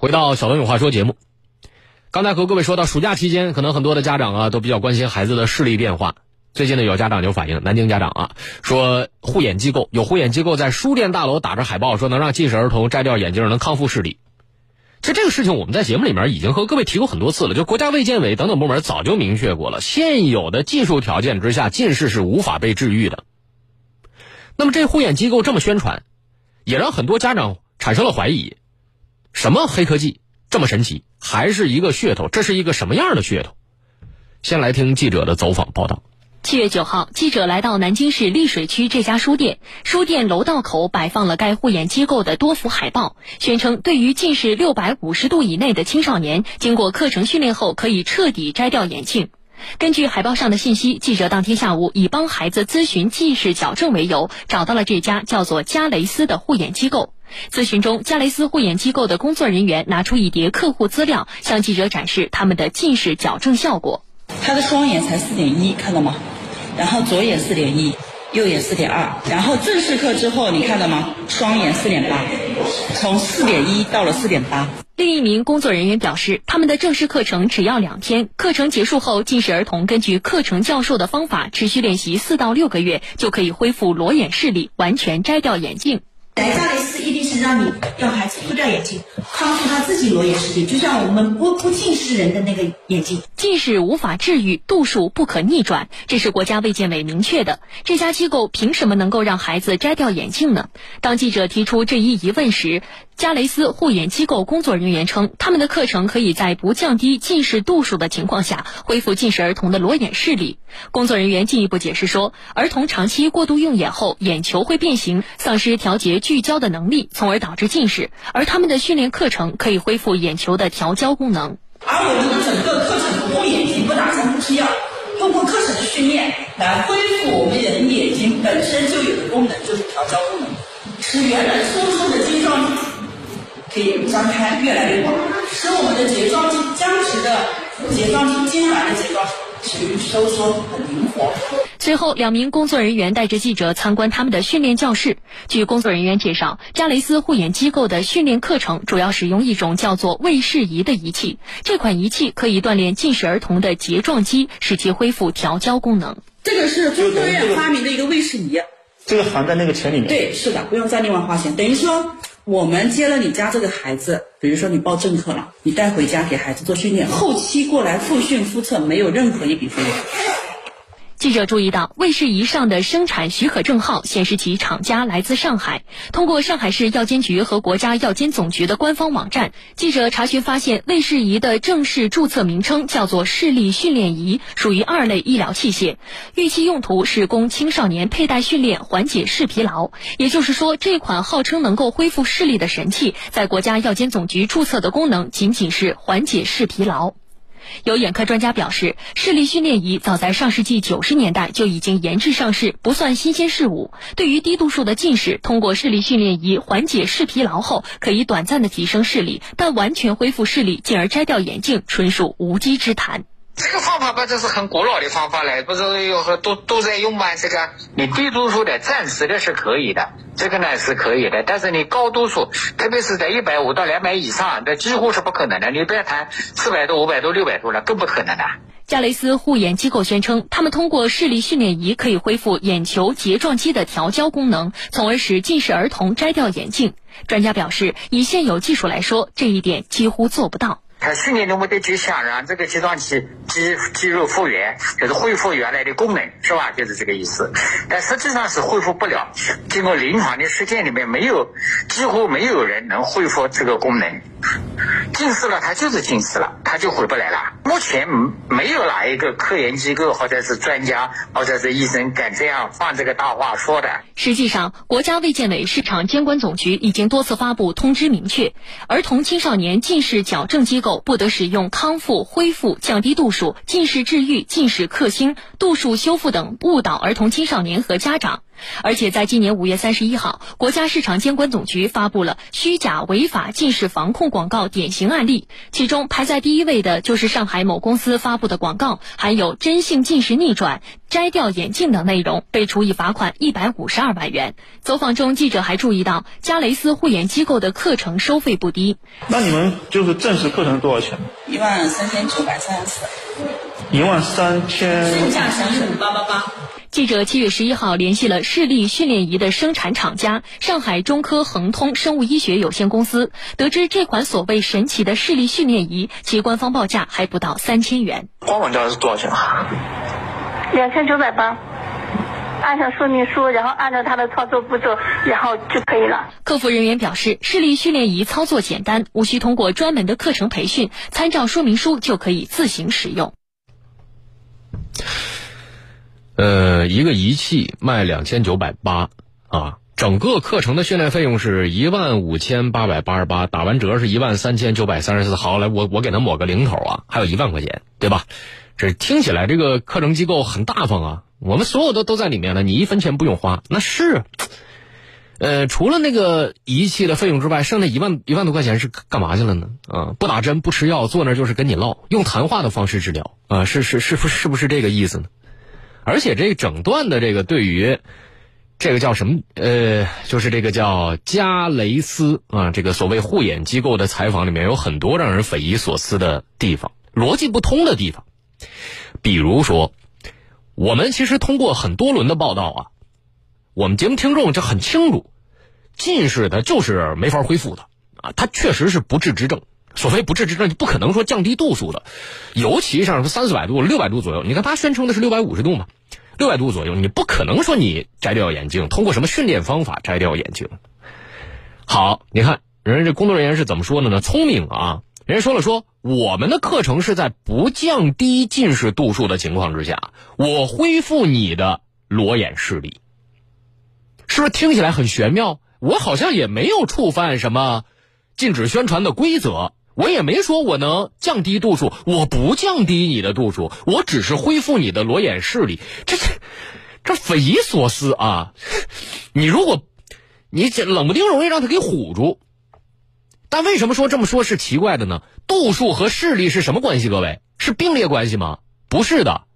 回到小东有话说节目，刚才和各位说到暑假期间，可能很多的家长啊都比较关心孩子的视力变化。最近呢，有家长就反映，南京家长啊说，护眼机构有护眼机构在书店大楼打着海报，说能让近视儿童摘掉眼镜能康复视力。其实这个事情我们在节目里面已经和各位提过很多次了，就国家卫健委等等部门早就明确过了，现有的技术条件之下，近视是无法被治愈的。那么这护眼机构这么宣传，也让很多家长产生了怀疑：什么黑科技这么神奇？还是一个噱头？这是一个什么样的噱头？先来听记者的走访报道。七月九号，记者来到南京市溧水区这家书店，书店楼道口摆放了该护眼机构的多幅海报，宣称对于近视六百五十度以内的青少年，经过课程训练后可以彻底摘掉眼镜。根据海报上的信息，记者当天下午以帮孩子咨询近视矫正为由，找到了这家叫做加雷斯的护眼机构。咨询中，加雷斯护眼机构的工作人员拿出一叠客户资料，向记者展示他们的近视矫正效果。他的双眼才四点一，看到吗？然后左眼四点一，右眼四点二。然后正式课之后，你看到吗？双眼四点八，从四点一到了四点八。另一名工作人员表示，他们的正式课程只要两天，课程结束后，近视儿童根据课程教授的方法持续练习四到六个月，就可以恢复裸眼视力，完全摘掉眼镜。来加雷斯让你让孩子脱掉眼镜，康复他自己裸眼视力，就像我们不不近视人的那个眼镜。近视无法治愈，度数不可逆转，这是国家卫健委明确的。这家机构凭什么能够让孩子摘掉眼镜呢？当记者提出这一疑问时，加雷斯护眼机构工作人员称，他们的课程可以在不降低近视度数的情况下，恢复近视儿童的裸眼视力。工作人员进一步解释说，儿童长期过度用眼后，眼球会变形，丧失调节聚焦的能力，从而导致近视。而他们的训练课程可以恢复眼球的调焦功能。而我们的整个课程护眼睛不打针不吃药，通过课程的训练来恢复我们人眼睛本身就有的功能，就是调焦功能，使原来收缩的晶状体。可以张开越来越广，使我们的睫状肌僵直的睫状肌、痉挛的睫状属于收缩很灵活。随后，两名工作人员带着记者参观他们的训练教室。据工作人员介绍，加雷斯护眼机构的训练课程主要使用一种叫做卫视仪的仪器，这款仪器可以锻炼近视儿童的睫状肌，使其恢复调焦功能。这个是中科院发明的一个卫视仪。这个含在那个钱里面。对，是的，不用再另外花钱。等于说。我们接了你家这个孩子，比如说你报正课了，你带回家给孩子做训练，后期过来复训复测没有任何一笔费用。记者注意到，卫士仪上的生产许可证号显示其厂家来自上海。通过上海市药监局和国家药监总局的官方网站，记者查询发现，卫士仪的正式注册名称叫做视力训练仪，属于二类医疗器械，预期用途是供青少年佩戴训练，缓解视疲劳。也就是说，这款号称能够恢复视力的神器，在国家药监总局注册的功能仅仅是缓解视疲劳。有眼科专家表示，视力训练仪早在上世纪九十年代就已经研制上市，不算新鲜事物。对于低度数的近视，通过视力训练仪缓解视疲劳后，可以短暂的提升视力，但完全恢复视力，进而摘掉眼镜，纯属无稽之谈。这个方法吧，这是很古老的方法了，不是有很都都在用吗？这个你低度数的暂时的是可以的，这个呢是可以的，但是你高度数，特别是在一百五到两百以上，这几乎是不可能的。你不要谈四百度、五百度、六百度了，更不可能的。加雷斯护眼机构宣称，他们通过视力训练仪可以恢复眼球睫状肌的调焦功能，从而使近视儿童摘掉眼镜。专家表示，以现有技术来说，这一点几乎做不到。他训练的目的就想让这个睫状肌肌肌肉复原，就是恢复原来的功能，是吧？就是这个意思。但实际上是恢复不了。经过临床的实践里面，没有几乎没有人能恢复这个功能。近视了，他就是近视了，他就回不来了。目前没有哪一个科研机构或者是专家或者是医生敢这样放这个大话说的。实际上，国家卫健委市场监管总局已经多次发布通知，明确儿童青少年近视矫正机构不得使用康复、恢复、降低度数、近视治愈、近视克星、度数修复等误导儿童青少年和家长。而且在今年五月三十一号，国家市场监管总局发布了虚假违法近视防控广告典型案例，其中排在第一位的就是上海某公司发布的广告，含有真性近视逆转、摘掉眼镜等内容，被处以罚款一百五十二万元。走访中，记者还注意到加雷斯护眼机构的课程收费不低。那你们就是正式课程多少钱？一万三千九百三十四，一万三千。正价全是五八八八。记者七月十一号联系了视力训练仪的生产厂家上海中科恒通生物医学有限公司，得知这款所谓神奇的视力训练仪，其官方报价还不到三千元。官网价是多少钱啊？两千九百八。按照说明书，然后按照它的操作步骤，然后就可以了。客服人员表示，视力训练仪操作简单，无需通过专门的课程培训，参照说明书就可以自行使用。呃，一个仪器卖两千九百八啊，整个课程的训练费用是一万五千八百八十八，打完折是一万三千九百三十四。好，来，我我给他抹个零头啊，还有一万块钱，对吧？这听起来这个课程机构很大方啊，我们所有的都在里面了，你一分钱不用花，那是。呃，除了那个仪器的费用之外，剩下一万一万多块钱是干嘛去了呢？啊，不打针不吃药，坐那就是跟你唠，用谈话的方式治疗啊，是是是不是是不是这个意思呢？而且这整段的这个对于这个叫什么呃，就是这个叫加雷斯啊，这个所谓护眼机构的采访里面有很多让人匪夷所思的地方，逻辑不通的地方。比如说，我们其实通过很多轮的报道啊，我们节目听众就很清楚，近视它就是没法恢复的啊，它确实是不治之症。所谓不治之症，就不可能说降低度数的，尤其像是三四百度、六百度左右，你看他宣称的是六百五十度嘛，六百度左右，你不可能说你摘掉眼镜，通过什么训练方法摘掉眼镜。好，你看人家这工作人员是怎么说的呢？聪明啊！人家说了，说我们的课程是在不降低近视度数的情况之下，我恢复你的裸眼视力，是不是听起来很玄妙？我好像也没有触犯什么禁止宣传的规则。我也没说我能降低度数，我不降低你的度数，我只是恢复你的裸眼视力。这这这匪夷所思啊！你如果你这冷不丁容易让他给唬住，但为什么说这么说是奇怪的呢？度数和视力是什么关系？各位是并列关系吗？不是的，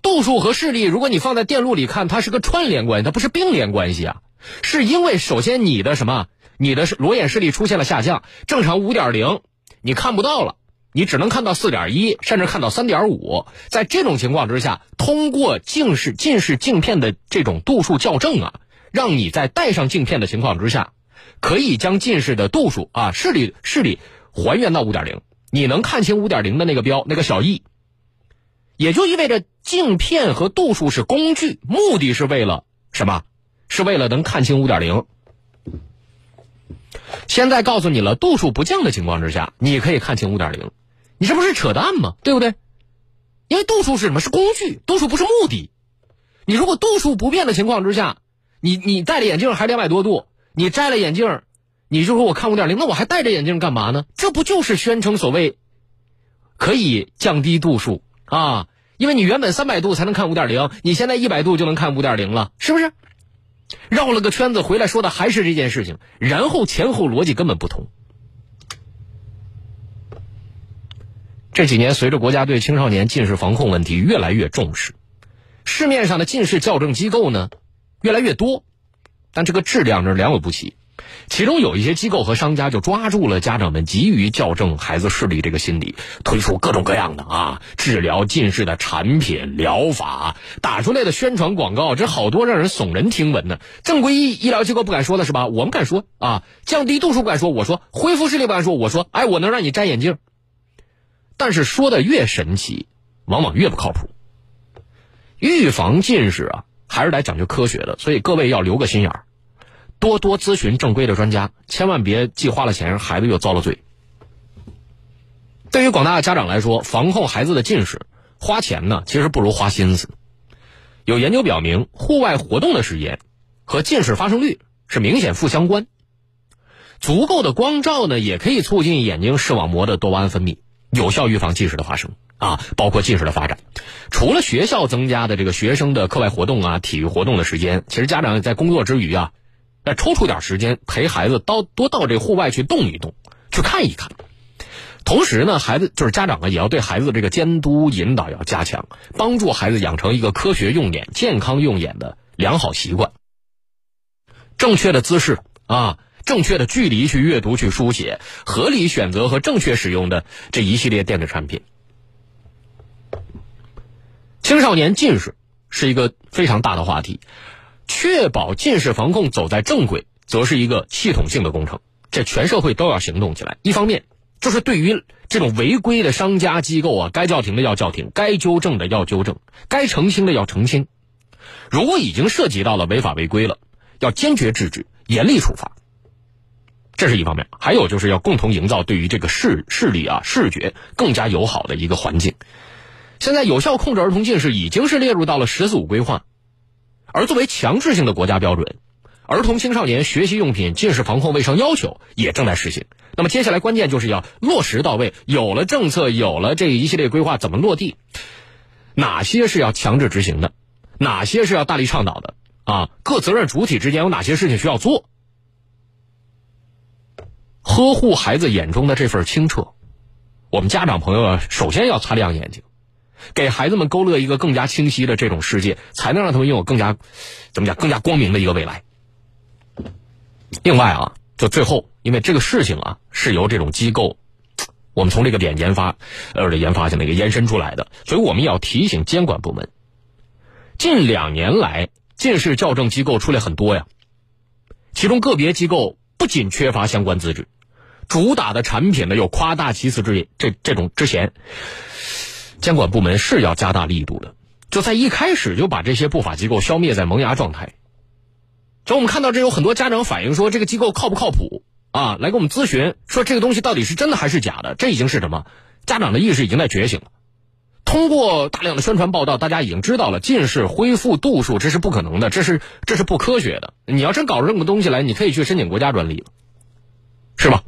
度数和视力，如果你放在电路里看，它是个串联关系，它不是并联关系啊。是因为首先你的什么？你的裸眼视力出现了下降，正常五点零，你看不到了，你只能看到四点一，甚至看到三点五。在这种情况之下，通过近视近视镜片的这种度数校正啊，让你在戴上镜片的情况之下，可以将近视的度数啊视力视力还原到五点零，你能看清五点零的那个标那个小 e，也就意味着镜片和度数是工具，目的是为了什么？是为了能看清五点零。现在告诉你了，度数不降的情况之下，你可以看清五点零，你这不是扯淡吗？对不对？因为度数是什么？是工具，度数不是目的。你如果度数不变的情况之下，你你戴着眼镜还两百多度，你摘了眼镜，你就说我看五点零，那我还戴着眼镜干嘛呢？这不就是宣称所谓可以降低度数啊？因为你原本三百度才能看五点零，你现在一百度就能看五点零了，是不是？绕了个圈子回来说的还是这件事情，然后前后逻辑根本不同。这几年随着国家对青少年近视防控问题越来越重视，市面上的近视矫正机构呢越来越多，但这个质量呢良莠不齐。其中有一些机构和商家就抓住了家长们急于校正孩子视力这个心理，推出各种各样的啊治疗近视的产品疗法，打出来的宣传广告，这好多让人耸人听闻呢。正规医医疗机构不敢说的是吧？我们敢说啊，降低度数不敢说，我说恢复视力不敢说，我说哎，我能让你摘眼镜。但是说的越神奇，往往越不靠谱。预防近视啊，还是得讲究科学的，所以各位要留个心眼儿。多多咨询正规的专家，千万别既花了钱，孩子又遭了罪。对于广大家长来说，防控孩子的近视，花钱呢其实不如花心思。有研究表明，户外活动的时间和近视发生率是明显负相关。足够的光照呢，也可以促进眼睛视网膜的多巴胺分泌，有效预防近视的发生啊，包括近视的发展。除了学校增加的这个学生的课外活动啊、体育活动的时间，其实家长在工作之余啊，再抽出点时间陪孩子到多到这户外去动一动，去看一看。同时呢，孩子就是家长啊，也要对孩子这个监督引导要加强，帮助孩子养成一个科学用眼、健康用眼的良好习惯。正确的姿势啊，正确的距离去阅读、去书写，合理选择和正确使用的这一系列电子产品。青少年近视是一个非常大的话题，确保近视防控走在正轨，则是一个系统性的工程。这全社会都要行动起来。一方面，就是对于这种违规的商家机构啊，该叫停的要叫停，该纠正的要纠正，该澄清的要澄清。如果已经涉及到了违法违规了，要坚决制止，严厉处罚。这是一方面，还有就是要共同营造对于这个视视力啊、视觉更加友好的一个环境。现在有效控制儿童近视已经是列入到了“十四五”规划，而作为强制性的国家标准，儿童青少年学习用品近视防控卫生要求也正在实行。那么接下来关键就是要落实到位，有了政策，有了这一系列规划，怎么落地？哪些是要强制执行的？哪些是要大力倡导的？啊，各责任主体之间有哪些事情需要做？呵护孩子眼中的这份清澈，我们家长朋友啊，首先要擦亮眼睛，给孩子们勾勒一个更加清晰的这种世界，才能让他们拥有更加怎么讲更加光明的一个未来。另外啊，就最后，因为这个事情啊是由这种机构，我们从这个点研发，呃，研发性的一个延伸出来的，所以我们也要提醒监管部门，近两年来近视校正机构出来很多呀，其中个别机构不仅缺乏相关资质，主打的产品呢有夸大其词之这这种之嫌，监管部门是要加大力度的，就在一开始就把这些不法机构消灭在萌芽状态。就我们看到这有很多家长反映说这个机构靠不靠谱啊？来给我们咨询说这个东西到底是真的还是假的？这已经是什么？家长的意识已经在觉醒了。通过大量的宣传报道，大家已经知道了近视恢复度数这是不可能的，这是这是不科学的。你要真搞出这么个东西来，你可以去申请国家专利了，是吧？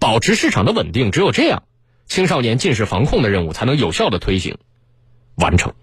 保持市场的稳定，只有这样，青少年近视防控的任务才能有效的推行完成。